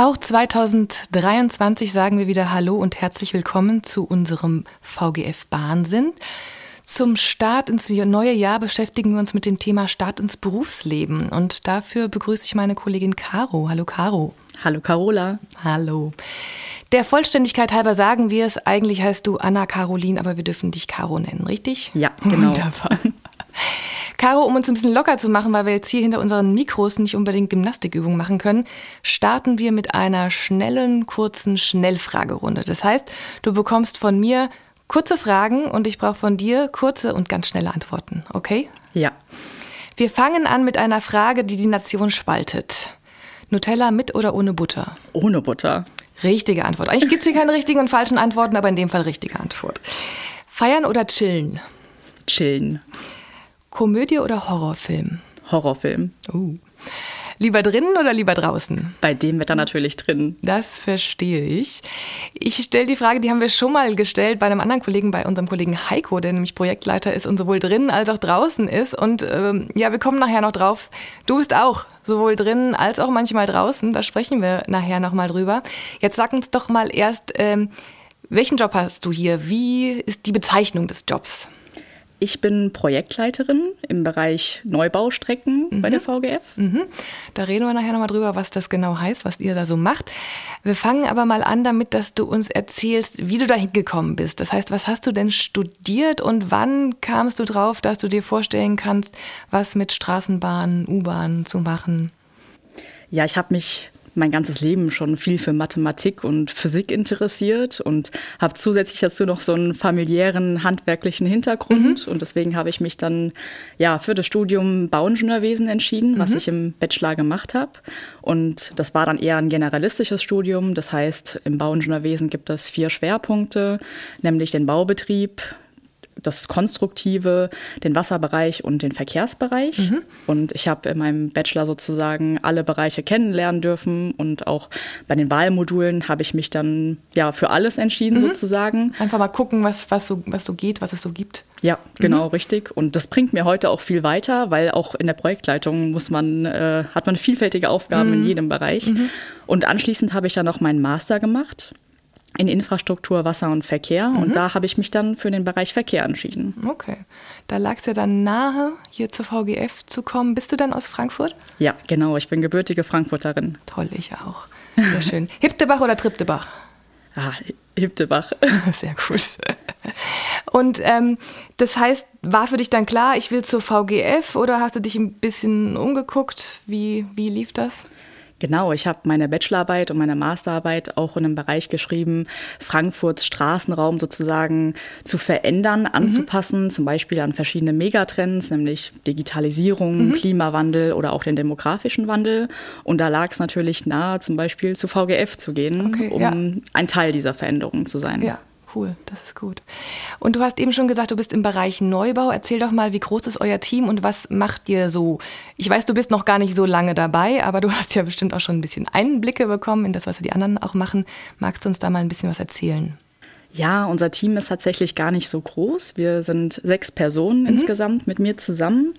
Auch 2023 sagen wir wieder Hallo und herzlich willkommen zu unserem VGF Bahnsinn. Zum Start ins neue Jahr beschäftigen wir uns mit dem Thema Start ins Berufsleben. Und dafür begrüße ich meine Kollegin Caro. Hallo Caro. Hallo Carola. Hallo. Der Vollständigkeit halber sagen wir es, eigentlich heißt du Anna Caroline, aber wir dürfen dich Caro nennen, richtig? Ja, genau. Wunderbar. Caro, um uns ein bisschen locker zu machen, weil wir jetzt hier hinter unseren Mikros nicht unbedingt Gymnastikübungen machen können, starten wir mit einer schnellen, kurzen Schnellfragerunde. Das heißt, du bekommst von mir kurze Fragen und ich brauche von dir kurze und ganz schnelle Antworten, okay? Ja. Wir fangen an mit einer Frage, die die Nation spaltet. Nutella mit oder ohne Butter? Ohne Butter. Richtige Antwort. Eigentlich gibt es hier keine richtigen und falschen Antworten, aber in dem Fall richtige Antwort. Feiern oder chillen? Chillen. Komödie oder Horrorfilm? Horrorfilm. Uh. Lieber drinnen oder lieber draußen? Bei dem Wetter natürlich drin. Das verstehe ich. Ich stelle die Frage, die haben wir schon mal gestellt bei einem anderen Kollegen, bei unserem Kollegen Heiko, der nämlich Projektleiter ist und sowohl drinnen als auch draußen ist. Und ähm, ja, wir kommen nachher noch drauf. Du bist auch sowohl drinnen als auch manchmal draußen. Da sprechen wir nachher nochmal drüber. Jetzt sag uns doch mal erst, ähm, welchen Job hast du hier? Wie ist die Bezeichnung des Jobs? Ich bin Projektleiterin im Bereich Neubaustrecken mhm. bei der VGF. Mhm. Da reden wir nachher nochmal drüber, was das genau heißt, was ihr da so macht. Wir fangen aber mal an damit, dass du uns erzählst, wie du da hingekommen bist. Das heißt, was hast du denn studiert und wann kamst du drauf, dass du dir vorstellen kannst, was mit Straßenbahnen, U-Bahnen zu machen? Ja, ich habe mich mein ganzes Leben schon viel für Mathematik und Physik interessiert und habe zusätzlich dazu noch so einen familiären handwerklichen Hintergrund mhm. und deswegen habe ich mich dann ja für das Studium Bauingenieurwesen entschieden, was mhm. ich im Bachelor gemacht habe und das war dann eher ein generalistisches Studium, das heißt im Bauingenieurwesen gibt es vier Schwerpunkte, nämlich den Baubetrieb, das Konstruktive, den Wasserbereich und den Verkehrsbereich. Mhm. Und ich habe in meinem Bachelor sozusagen alle Bereiche kennenlernen dürfen und auch bei den Wahlmodulen habe ich mich dann ja für alles entschieden mhm. sozusagen. Einfach mal gucken, was, was, so, was so geht, was es so gibt. Ja, genau, mhm. richtig. Und das bringt mir heute auch viel weiter, weil auch in der Projektleitung muss man, äh, hat man vielfältige Aufgaben in mhm. jedem Bereich. Mhm. Und anschließend habe ich dann noch meinen Master gemacht in Infrastruktur, Wasser und Verkehr. Mhm. Und da habe ich mich dann für den Bereich Verkehr entschieden. Okay. Da lag es ja dann nahe, hier zur VGF zu kommen. Bist du dann aus Frankfurt? Ja, genau. Ich bin gebürtige Frankfurterin. Toll, ich auch. Sehr schön. Hiptebach oder Triptebach? Ah, Hiptebach. Sehr gut. Und ähm, das heißt, war für dich dann klar, ich will zur VGF oder hast du dich ein bisschen umgeguckt? Wie, wie lief das? Genau, ich habe meine Bachelorarbeit und meine Masterarbeit auch in einem Bereich geschrieben, Frankfurts Straßenraum sozusagen zu verändern, mhm. anzupassen, mhm. zum Beispiel an verschiedene Megatrends, nämlich Digitalisierung, mhm. Klimawandel oder auch den demografischen Wandel. Und da lag es natürlich nahe, zum Beispiel zu VGF zu gehen, okay, um ja. ein Teil dieser Veränderung zu sein. Ja cool, das ist gut. Und du hast eben schon gesagt, du bist im Bereich Neubau. Erzähl doch mal, wie groß ist euer Team und was macht ihr so? Ich weiß, du bist noch gar nicht so lange dabei, aber du hast ja bestimmt auch schon ein bisschen Einblicke bekommen in das, was die anderen auch machen. Magst du uns da mal ein bisschen was erzählen? Ja, unser Team ist tatsächlich gar nicht so groß. Wir sind sechs Personen mhm. insgesamt mit mir zusammen.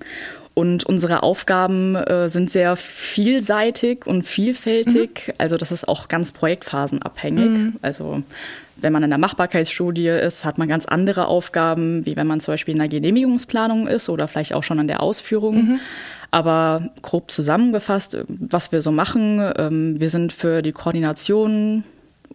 Und unsere Aufgaben äh, sind sehr vielseitig und vielfältig. Mhm. Also das ist auch ganz projektphasenabhängig. Mhm. Also wenn man in der Machbarkeitsstudie ist, hat man ganz andere Aufgaben, wie wenn man zum Beispiel in der Genehmigungsplanung ist oder vielleicht auch schon in der Ausführung. Mhm. Aber grob zusammengefasst, was wir so machen, ähm, wir sind für die Koordination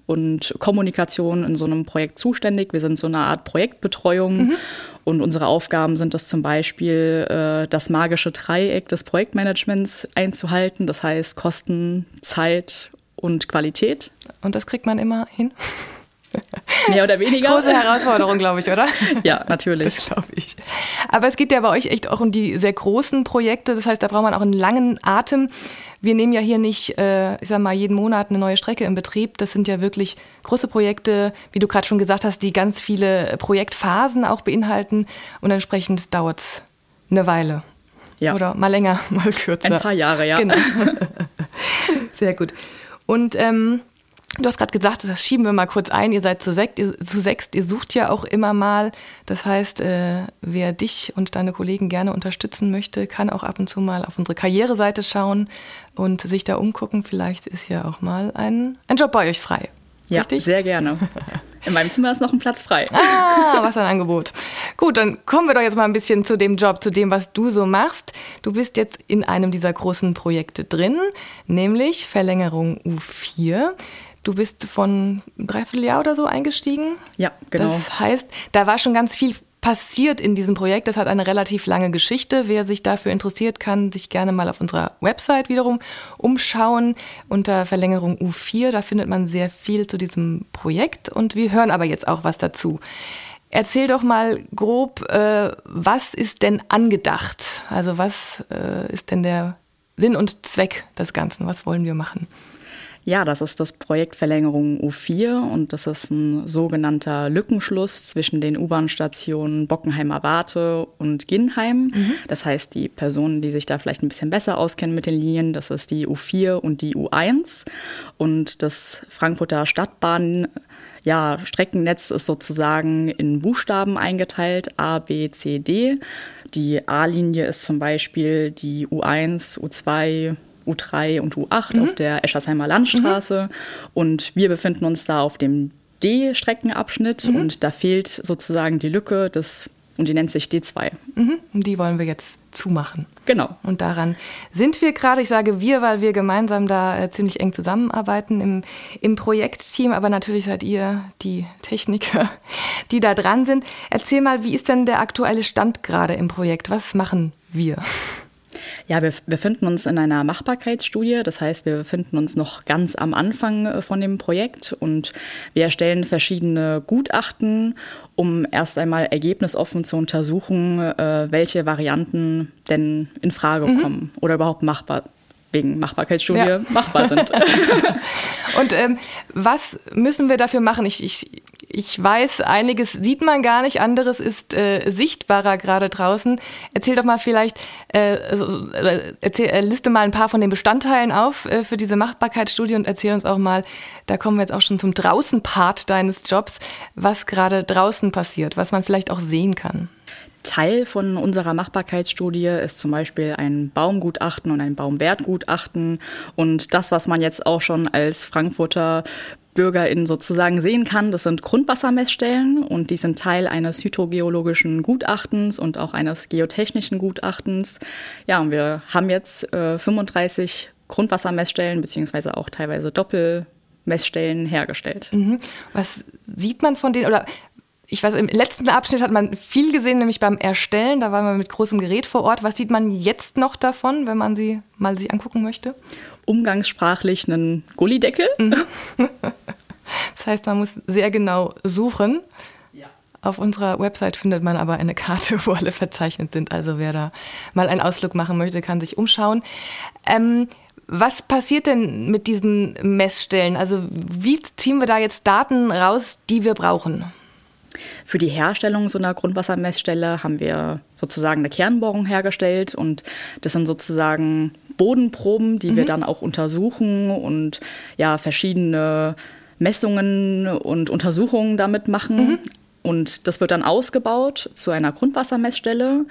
und Kommunikation in so einem Projekt zuständig. Wir sind so eine Art Projektbetreuung mhm. und unsere Aufgaben sind es zum Beispiel, äh, das magische Dreieck des Projektmanagements einzuhalten. Das heißt Kosten, Zeit und Qualität. Und das kriegt man immer hin? Mehr oder weniger. Große Herausforderung, glaube ich, oder? Ja, natürlich. Das glaube ich. Aber es geht ja bei euch echt auch um die sehr großen Projekte. Das heißt, da braucht man auch einen langen Atem. Wir nehmen ja hier nicht, äh, ich sag mal, jeden Monat eine neue Strecke in Betrieb. Das sind ja wirklich große Projekte, wie du gerade schon gesagt hast, die ganz viele Projektphasen auch beinhalten. Und entsprechend dauert es eine Weile. Ja. Oder mal länger, mal kürzer. Ein paar Jahre, ja. Genau. Sehr gut. Und ähm, Du hast gerade gesagt, das schieben wir mal kurz ein. Ihr seid zu sechst, ihr, zu sechst, ihr sucht ja auch immer mal. Das heißt, äh, wer dich und deine Kollegen gerne unterstützen möchte, kann auch ab und zu mal auf unsere Karriereseite schauen und sich da umgucken. Vielleicht ist ja auch mal ein, ein Job bei euch frei. Ja, Richtig? sehr gerne. In meinem Zimmer ist noch ein Platz frei. Ah, was ein Angebot. Gut, dann kommen wir doch jetzt mal ein bisschen zu dem Job, zu dem, was du so machst. Du bist jetzt in einem dieser großen Projekte drin, nämlich Verlängerung U4. Du bist von dreiviertel Jahr oder so eingestiegen. Ja, genau. Das heißt, da war schon ganz viel passiert in diesem Projekt. Das hat eine relativ lange Geschichte. Wer sich dafür interessiert, kann sich gerne mal auf unserer Website wiederum umschauen unter Verlängerung U4. Da findet man sehr viel zu diesem Projekt und wir hören aber jetzt auch was dazu. Erzähl doch mal grob, äh, was ist denn angedacht? Also was äh, ist denn der Sinn und Zweck des Ganzen? Was wollen wir machen? Ja, das ist das Projekt Verlängerung U4 und das ist ein sogenannter Lückenschluss zwischen den U-Bahn-Stationen Bockenheimer Warte und Ginnheim. Mhm. Das heißt, die Personen, die sich da vielleicht ein bisschen besser auskennen mit den Linien, das ist die U4 und die U1 und das Frankfurter Stadtbahn ja, Streckennetz ist sozusagen in Buchstaben eingeteilt, A, B, C, D. Die A-Linie ist zum Beispiel die U1, U2, U3 und U8 mhm. auf der Eschersheimer Landstraße. Mhm. Und wir befinden uns da auf dem D-Streckenabschnitt mhm. und da fehlt sozusagen die Lücke des und die nennt sich D2. Mhm. Die wollen wir jetzt zumachen. Genau. Und daran sind wir gerade. Ich sage wir, weil wir gemeinsam da äh, ziemlich eng zusammenarbeiten im, im Projektteam. Aber natürlich seid ihr die Techniker, die da dran sind. Erzähl mal, wie ist denn der aktuelle Stand gerade im Projekt? Was machen wir? Ja, wir befinden uns in einer Machbarkeitsstudie. Das heißt, wir befinden uns noch ganz am Anfang äh, von dem Projekt und wir erstellen verschiedene Gutachten, um erst einmal ergebnisoffen zu untersuchen, äh, welche Varianten denn in Frage mhm. kommen oder überhaupt machbar wegen Machbarkeitsstudie ja. machbar sind. Und ähm, was müssen wir dafür machen? Ich, ich, ich weiß, einiges sieht man gar nicht, anderes ist äh, sichtbarer gerade draußen. Erzähl doch mal vielleicht, äh, also, erzähl, äh, liste mal ein paar von den Bestandteilen auf äh, für diese Machbarkeitsstudie und erzähl uns auch mal, da kommen wir jetzt auch schon zum Draußen-Part deines Jobs, was gerade draußen passiert, was man vielleicht auch sehen kann. Teil von unserer Machbarkeitsstudie ist zum Beispiel ein Baumgutachten und ein Baumwertgutachten. Und das, was man jetzt auch schon als Frankfurter BürgerInnen sozusagen sehen kann, das sind Grundwassermessstellen und die sind Teil eines hydrogeologischen Gutachtens und auch eines geotechnischen Gutachtens. Ja, und wir haben jetzt äh, 35 Grundwassermessstellen beziehungsweise auch teilweise Doppelmessstellen hergestellt. Mhm. Was sieht man von denen oder ich weiß, im letzten Abschnitt hat man viel gesehen, nämlich beim Erstellen. Da war man mit großem Gerät vor Ort. Was sieht man jetzt noch davon, wenn man sie mal sich angucken möchte? Umgangssprachlich einen Gullideckel. Mhm. Das heißt, man muss sehr genau suchen. Ja. Auf unserer Website findet man aber eine Karte, wo alle verzeichnet sind. Also wer da mal einen Ausflug machen möchte, kann sich umschauen. Ähm, was passiert denn mit diesen Messstellen? Also wie ziehen wir da jetzt Daten raus, die wir brauchen? Für die Herstellung so einer Grundwassermessstelle haben wir sozusagen eine Kernbohrung hergestellt und das sind sozusagen Bodenproben, die mhm. wir dann auch untersuchen und ja verschiedene Messungen und Untersuchungen damit machen. Mhm. Und das wird dann ausgebaut zu einer Grundwassermessstelle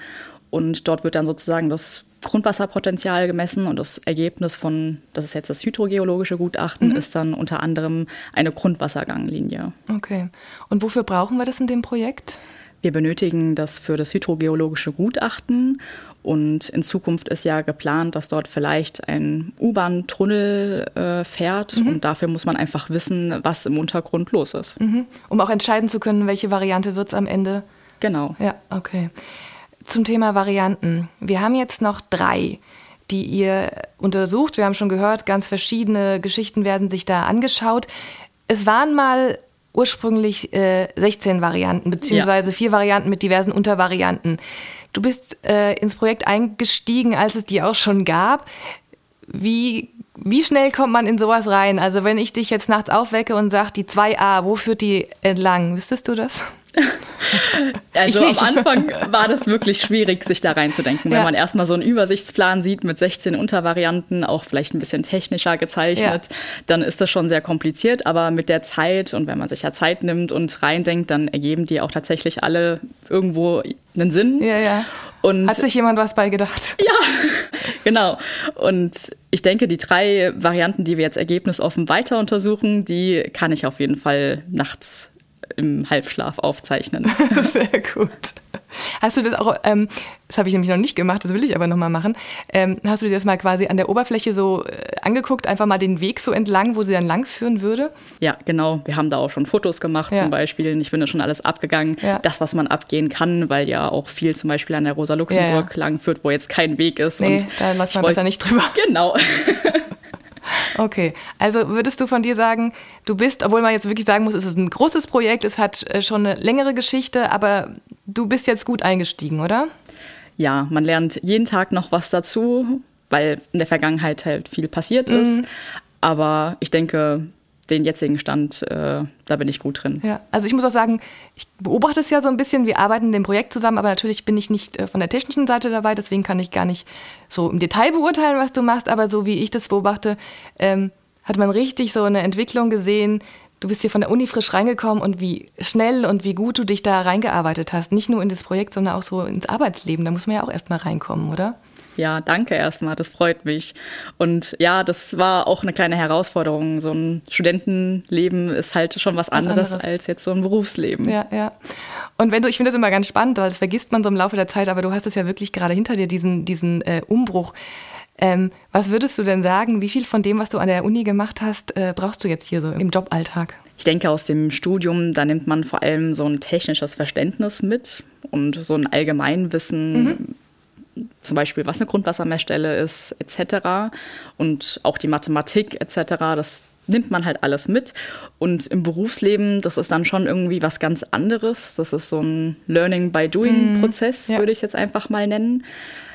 und dort wird dann sozusagen das Grundwasserpotenzial gemessen und das Ergebnis von, das ist jetzt das hydrogeologische Gutachten, mhm. ist dann unter anderem eine Grundwasserganglinie. Okay. Und wofür brauchen wir das in dem Projekt? Wir benötigen das für das hydrogeologische Gutachten und in Zukunft ist ja geplant, dass dort vielleicht ein U-Bahn-Tunnel äh, fährt mhm. und dafür muss man einfach wissen, was im Untergrund los ist. Mhm. Um auch entscheiden zu können, welche Variante wird es am Ende. Genau. Ja, okay. Zum Thema Varianten. Wir haben jetzt noch drei, die ihr untersucht. Wir haben schon gehört, ganz verschiedene Geschichten werden sich da angeschaut. Es waren mal ursprünglich äh, 16 Varianten, beziehungsweise ja. vier Varianten mit diversen Untervarianten. Du bist äh, ins Projekt eingestiegen, als es die auch schon gab. Wie, wie schnell kommt man in sowas rein? Also wenn ich dich jetzt nachts aufwecke und sage, die 2a, wo führt die entlang? Wüsstest du das? also am Anfang war das wirklich schwierig, sich da reinzudenken. Wenn ja. man erstmal so einen Übersichtsplan sieht mit 16 Untervarianten, auch vielleicht ein bisschen technischer gezeichnet, ja. dann ist das schon sehr kompliziert. Aber mit der Zeit und wenn man sich ja Zeit nimmt und reindenkt, dann ergeben die auch tatsächlich alle irgendwo einen Sinn. Ja, ja. Und Hat sich jemand was bei gedacht? Ja, genau. Und ich denke, die drei Varianten, die wir jetzt ergebnisoffen weiter untersuchen, die kann ich auf jeden Fall nachts im Halbschlaf aufzeichnen. Sehr gut. Hast du das auch, ähm, das habe ich nämlich noch nicht gemacht, das will ich aber nochmal machen, ähm, hast du dir das mal quasi an der Oberfläche so äh, angeguckt, einfach mal den Weg so entlang, wo sie dann langführen würde? Ja, genau. Wir haben da auch schon Fotos gemacht ja. zum Beispiel. Ich bin da schon alles abgegangen. Ja. Das, was man abgehen kann, weil ja auch viel zum Beispiel an der Rosa-Luxemburg ja, langführt, wo jetzt kein Weg ist. Nee, und da läuft man besser nicht drüber. Genau. Okay, also würdest du von dir sagen, du bist, obwohl man jetzt wirklich sagen muss, es ist ein großes Projekt, es hat äh, schon eine längere Geschichte, aber du bist jetzt gut eingestiegen, oder? Ja, man lernt jeden Tag noch was dazu, weil in der Vergangenheit halt viel passiert ist. Mhm. Aber ich denke, den jetzigen Stand, äh, da bin ich gut drin. Ja, also ich muss auch sagen, ich beobachte es ja so ein bisschen. Wir arbeiten in dem Projekt zusammen, aber natürlich bin ich nicht äh, von der technischen Seite dabei, deswegen kann ich gar nicht so im Detail beurteilen, was du machst. Aber so wie ich das beobachte, ähm, hat man richtig so eine Entwicklung gesehen. Du bist hier von der Uni frisch reingekommen und wie schnell und wie gut du dich da reingearbeitet hast. Nicht nur in das Projekt, sondern auch so ins Arbeitsleben. Da muss man ja auch erstmal reinkommen, oder? Ja, danke erstmal, das freut mich. Und ja, das war auch eine kleine Herausforderung. So ein Studentenleben ist halt schon was, was anderes, anderes, als jetzt so ein Berufsleben. Ja, ja. Und wenn du, ich finde das immer ganz spannend, weil das vergisst man so im Laufe der Zeit, aber du hast es ja wirklich gerade hinter dir, diesen, diesen äh, Umbruch. Ähm, was würdest du denn sagen, wie viel von dem, was du an der Uni gemacht hast, äh, brauchst du jetzt hier so im Joballtag? Ich denke, aus dem Studium, da nimmt man vor allem so ein technisches Verständnis mit und so ein Allgemeinwissen. Mhm zum Beispiel, was eine Grundwassermessstelle ist, etc. Und auch die Mathematik etc. Das nimmt man halt alles mit. Und im Berufsleben, das ist dann schon irgendwie was ganz anderes. Das ist so ein Learning by Doing-Prozess, mhm, ja. würde ich es jetzt einfach mal nennen.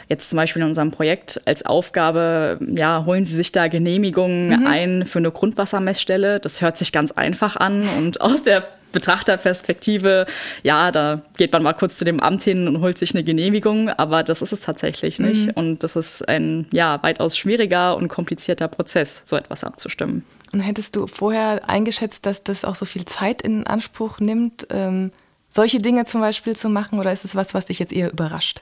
Jetzt zum Beispiel in unserem Projekt als Aufgabe, ja, holen Sie sich da Genehmigungen mhm. ein für eine Grundwassermessstelle. Das hört sich ganz einfach an und aus der Betrachterperspektive, ja, da geht man mal kurz zu dem Amt hin und holt sich eine Genehmigung, aber das ist es tatsächlich nicht. Mhm. Und das ist ein ja weitaus schwieriger und komplizierter Prozess, so etwas abzustimmen. Und hättest du vorher eingeschätzt, dass das auch so viel Zeit in Anspruch nimmt, ähm, solche Dinge zum Beispiel zu machen, oder ist es was, was dich jetzt eher überrascht?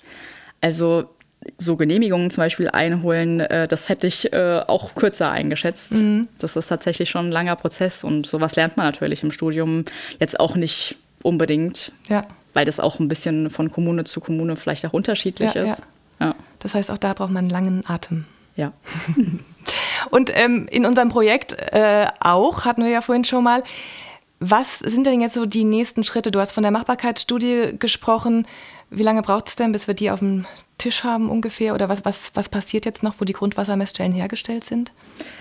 Also so Genehmigungen zum Beispiel einholen, äh, das hätte ich äh, auch kürzer eingeschätzt. Mhm. Das ist tatsächlich schon ein langer Prozess und sowas lernt man natürlich im Studium jetzt auch nicht unbedingt, ja. weil das auch ein bisschen von Kommune zu Kommune vielleicht auch unterschiedlich ja, ist. Ja. ja. Das heißt, auch da braucht man einen langen Atem. Ja. und ähm, in unserem Projekt äh, auch, hatten wir ja vorhin schon mal, was sind denn jetzt so die nächsten Schritte? Du hast von der Machbarkeitsstudie gesprochen. Wie lange braucht es denn, bis wir die auf dem Tisch haben ungefähr? Oder was, was, was passiert jetzt noch, wo die Grundwassermessstellen hergestellt sind?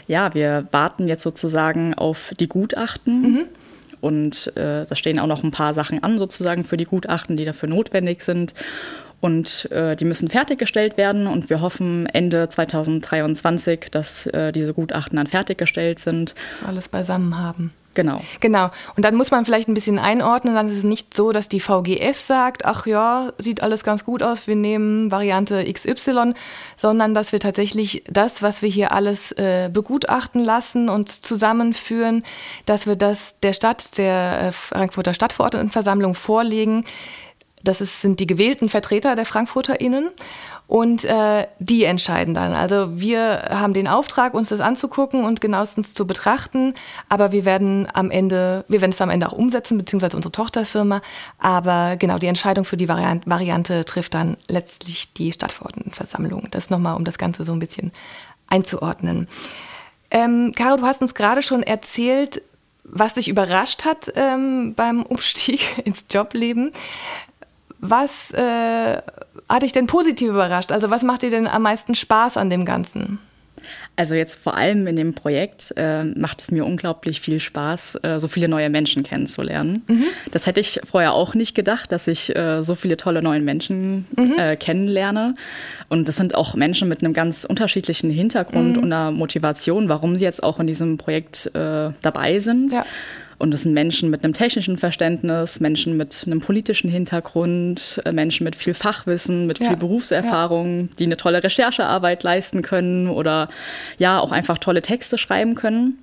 Ja, wir warten jetzt sozusagen auf die Gutachten. Mhm. Und äh, da stehen auch noch ein paar Sachen an, sozusagen für die Gutachten, die dafür notwendig sind. Und äh, die müssen fertiggestellt werden und wir hoffen Ende 2023, dass äh, diese Gutachten dann fertiggestellt sind. So alles beisammen haben. Genau. Genau. Und dann muss man vielleicht ein bisschen einordnen. Dann ist es nicht so, dass die VGF sagt, ach ja, sieht alles ganz gut aus, wir nehmen Variante XY, sondern dass wir tatsächlich das, was wir hier alles äh, begutachten lassen und zusammenführen, dass wir das der Stadt, der äh, Frankfurter Stadtverordnetenversammlung vorlegen. Das ist, sind die gewählten Vertreter der FrankfurterInnen und äh, die entscheiden dann. Also wir haben den Auftrag, uns das anzugucken und genauestens zu betrachten, aber wir werden am Ende, wir werden es am Ende auch umsetzen, beziehungsweise unsere Tochterfirma. Aber genau, die Entscheidung für die Variante, Variante trifft dann letztlich die Stadtverordnetenversammlung. Das nochmal, um das Ganze so ein bisschen einzuordnen. Ähm, Caro, du hast uns gerade schon erzählt, was dich überrascht hat ähm, beim Umstieg ins Jobleben. Was äh, hat dich denn positiv überrascht? Also was macht dir denn am meisten Spaß an dem Ganzen? Also jetzt vor allem in dem Projekt äh, macht es mir unglaublich viel Spaß, äh, so viele neue Menschen kennenzulernen. Mhm. Das hätte ich vorher auch nicht gedacht, dass ich äh, so viele tolle neue Menschen mhm. Äh, kennenlerne. Und das sind auch Menschen mit einem ganz unterschiedlichen Hintergrund mhm. und einer Motivation, warum sie jetzt auch in diesem Projekt äh, dabei sind. Ja. Und es sind Menschen mit einem technischen Verständnis, Menschen mit einem politischen Hintergrund, äh, Menschen mit viel Fachwissen, mit viel ja. Berufserfahrung, ja. die eine tolle Recherchearbeit leisten können oder ja auch einfach tolle Texte schreiben können.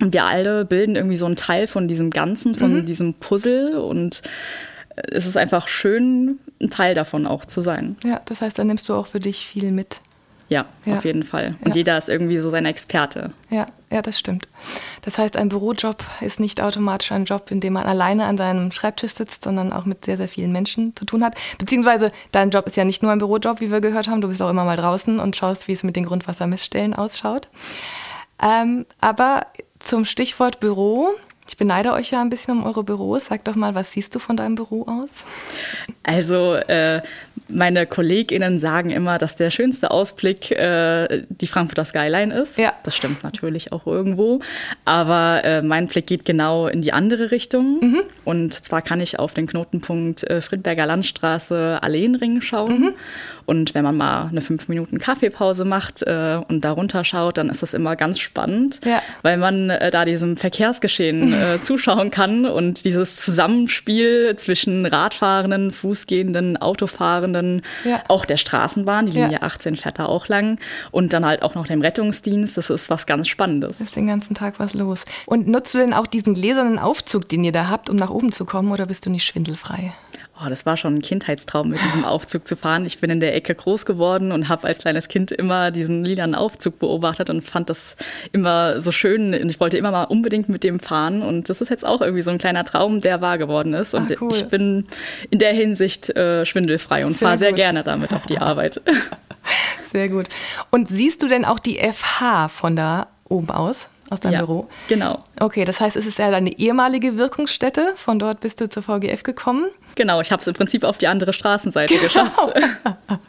Und wir alle bilden irgendwie so einen Teil von diesem Ganzen, von mhm. diesem Puzzle und es ist einfach schön, ein Teil davon auch zu sein. Ja, das heißt, da nimmst du auch für dich viel mit. Ja, ja. auf jeden Fall. Und ja. jeder ist irgendwie so sein Experte. Ja, ja, das stimmt. Das heißt, ein Bürojob ist nicht automatisch ein Job, in dem man alleine an seinem Schreibtisch sitzt, sondern auch mit sehr, sehr vielen Menschen zu tun hat. Beziehungsweise dein Job ist ja nicht nur ein Bürojob, wie wir gehört haben. Du bist auch immer mal draußen und schaust, wie es mit den Grundwassermessstellen ausschaut. Ähm, aber zum Stichwort Büro ich beneide euch ja ein bisschen um eure Büros. Sag doch mal, was siehst du von deinem Büro aus? Also äh, meine KollegInnen sagen immer, dass der schönste Ausblick äh, die Frankfurter Skyline ist. Ja. Das stimmt natürlich auch irgendwo. Aber äh, mein Blick geht genau in die andere Richtung. Mhm. Und zwar kann ich auf den Knotenpunkt äh, Friedberger Landstraße Alleenring schauen. Mhm. Und wenn man mal eine fünf Minuten Kaffeepause macht äh, und da runterschaut, dann ist das immer ganz spannend, ja. weil man äh, da diesem Verkehrsgeschehen äh, zuschauen kann und dieses Zusammenspiel zwischen Radfahrenden, Fußgehenden, Autofahrenden, ja. auch der Straßenbahn, die Linie ja. 18 fährt da auch lang und dann halt auch noch dem Rettungsdienst, das ist was ganz Spannendes. Ist den ganzen Tag was los. Und nutzt du denn auch diesen gläsernen Aufzug, den ihr da habt, um nach oben zu kommen oder bist du nicht schwindelfrei? Oh, das war schon ein Kindheitstraum, mit diesem Aufzug zu fahren. Ich bin in der Ecke groß geworden und habe als kleines Kind immer diesen lilanen Aufzug beobachtet und fand das immer so schön. Und ich wollte immer mal unbedingt mit dem fahren. Und das ist jetzt auch irgendwie so ein kleiner Traum, der wahr geworden ist. Und Ach, cool. ich bin in der Hinsicht äh, schwindelfrei und fahre sehr gerne damit auf die Arbeit. Sehr gut. Und siehst du denn auch die FH von da oben aus? Aus deinem ja, Büro? Genau. Okay, das heißt, es ist ja deine ehemalige Wirkungsstätte. Von dort bist du zur VGF gekommen. Genau, ich habe es im Prinzip auf die andere Straßenseite genau. geschafft.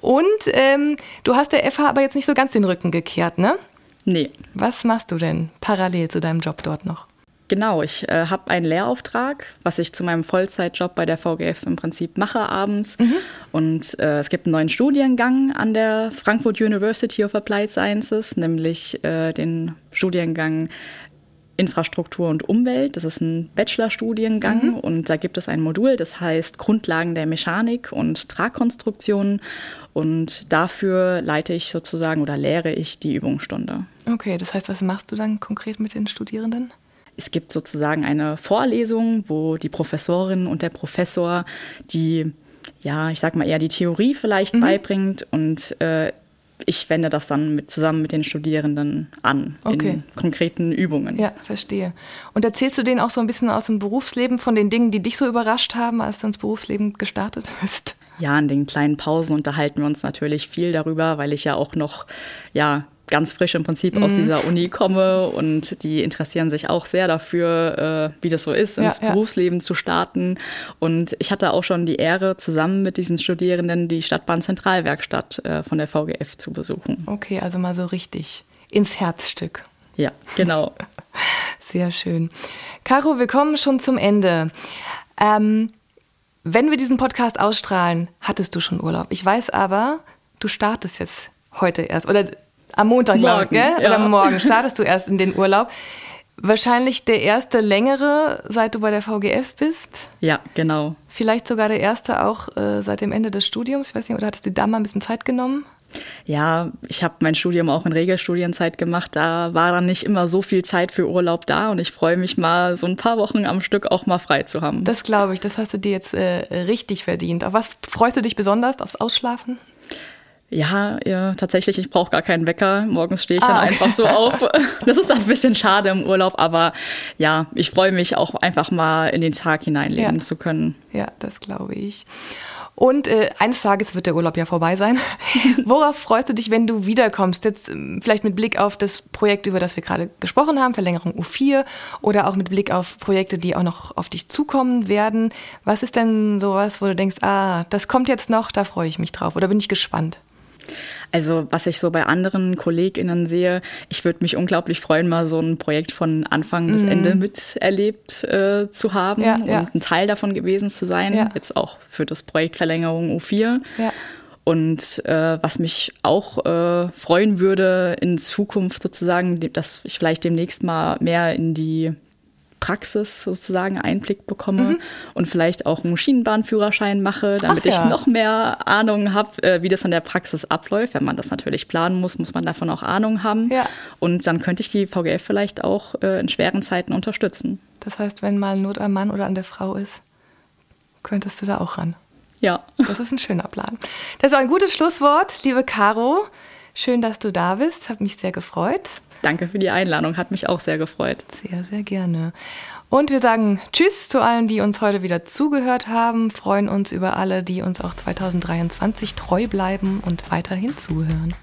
Und ähm, du hast der FH aber jetzt nicht so ganz den Rücken gekehrt, ne? Nee. Was machst du denn parallel zu deinem Job dort noch? Genau, ich äh, habe einen Lehrauftrag, was ich zu meinem Vollzeitjob bei der VGF im Prinzip mache abends. Mhm. Und äh, es gibt einen neuen Studiengang an der Frankfurt University of Applied Sciences, nämlich äh, den Studiengang Infrastruktur und Umwelt. Das ist ein Bachelorstudiengang mhm. und da gibt es ein Modul, das heißt Grundlagen der Mechanik und Tragkonstruktion. Und dafür leite ich sozusagen oder lehre ich die Übungsstunde. Okay, das heißt, was machst du dann konkret mit den Studierenden? Es gibt sozusagen eine Vorlesung, wo die Professorin und der Professor die, ja, ich sag mal eher die Theorie vielleicht mhm. beibringt und äh, ich wende das dann mit, zusammen mit den Studierenden an okay. in konkreten Übungen. Ja, verstehe. Und erzählst du denen auch so ein bisschen aus dem Berufsleben von den Dingen, die dich so überrascht haben, als du ins Berufsleben gestartet bist? Ja, in den kleinen Pausen unterhalten wir uns natürlich viel darüber, weil ich ja auch noch ja ganz frisch im Prinzip mhm. aus dieser Uni komme und die interessieren sich auch sehr dafür, äh, wie das so ist, ins ja, Berufsleben zu starten. Und ich hatte auch schon die Ehre, zusammen mit diesen Studierenden die Stadtbahn Zentralwerkstatt äh, von der VGF zu besuchen. Okay, also mal so richtig ins Herzstück. Ja, genau. Sehr schön. Caro, wir kommen schon zum Ende. Ähm, wenn wir diesen Podcast ausstrahlen, hattest du schon Urlaub. Ich weiß aber, du startest jetzt heute erst oder am Montag, morgen, gell? Ja. Oder morgen startest du erst in den Urlaub. Wahrscheinlich der erste längere, seit du bei der VGF bist. Ja, genau. Vielleicht sogar der erste auch äh, seit dem Ende des Studiums. Ich weiß nicht, oder hattest du da mal ein bisschen Zeit genommen? Ja, ich habe mein Studium auch in Regelstudienzeit gemacht. Da war dann nicht immer so viel Zeit für Urlaub da und ich freue mich mal, so ein paar Wochen am Stück auch mal frei zu haben. Das glaube ich, das hast du dir jetzt äh, richtig verdient. Auf was freust du dich besonders? Aufs Ausschlafen? Ja, ja, tatsächlich, ich brauche gar keinen Wecker. Morgens stehe ich ah, dann okay. einfach so auf. Das ist ein bisschen schade im Urlaub, aber ja, ich freue mich auch einfach mal in den Tag hineinleben ja. zu können. Ja, das glaube ich. Und äh, eines Tages wird der Urlaub ja vorbei sein. Worauf freust du dich, wenn du wiederkommst? Jetzt ähm, vielleicht mit Blick auf das Projekt, über das wir gerade gesprochen haben, Verlängerung U4 oder auch mit Blick auf Projekte, die auch noch auf dich zukommen werden. Was ist denn sowas, wo du denkst, ah, das kommt jetzt noch, da freue ich mich drauf oder bin ich gespannt? Also was ich so bei anderen KollegInnen sehe, ich würde mich unglaublich freuen, mal so ein Projekt von Anfang bis mhm. Ende miterlebt äh, zu haben ja, und ja. ein Teil davon gewesen zu sein. Ja. Jetzt auch für das Projekt Verlängerung U4. Ja. Und äh, was mich auch äh, freuen würde in Zukunft sozusagen, dass ich vielleicht demnächst mal mehr in die Praxis sozusagen Einblick bekomme mhm. und vielleicht auch einen Schienenbahnführerschein mache, damit ja. ich noch mehr Ahnung habe, äh, wie das in der Praxis abläuft. Wenn man das natürlich planen muss, muss man davon auch Ahnung haben. Ja. Und dann könnte ich die VGF vielleicht auch äh, in schweren Zeiten unterstützen. Das heißt, wenn mal Not am Mann oder an der Frau ist, könntest du da auch ran. Ja. Das ist ein schöner Plan. Das ist ein gutes Schlusswort, liebe Caro. Schön, dass du da bist. Hat mich sehr gefreut. Danke für die Einladung, hat mich auch sehr gefreut. Sehr, sehr gerne. Und wir sagen Tschüss zu allen, die uns heute wieder zugehört haben, freuen uns über alle, die uns auch 2023 treu bleiben und weiterhin zuhören.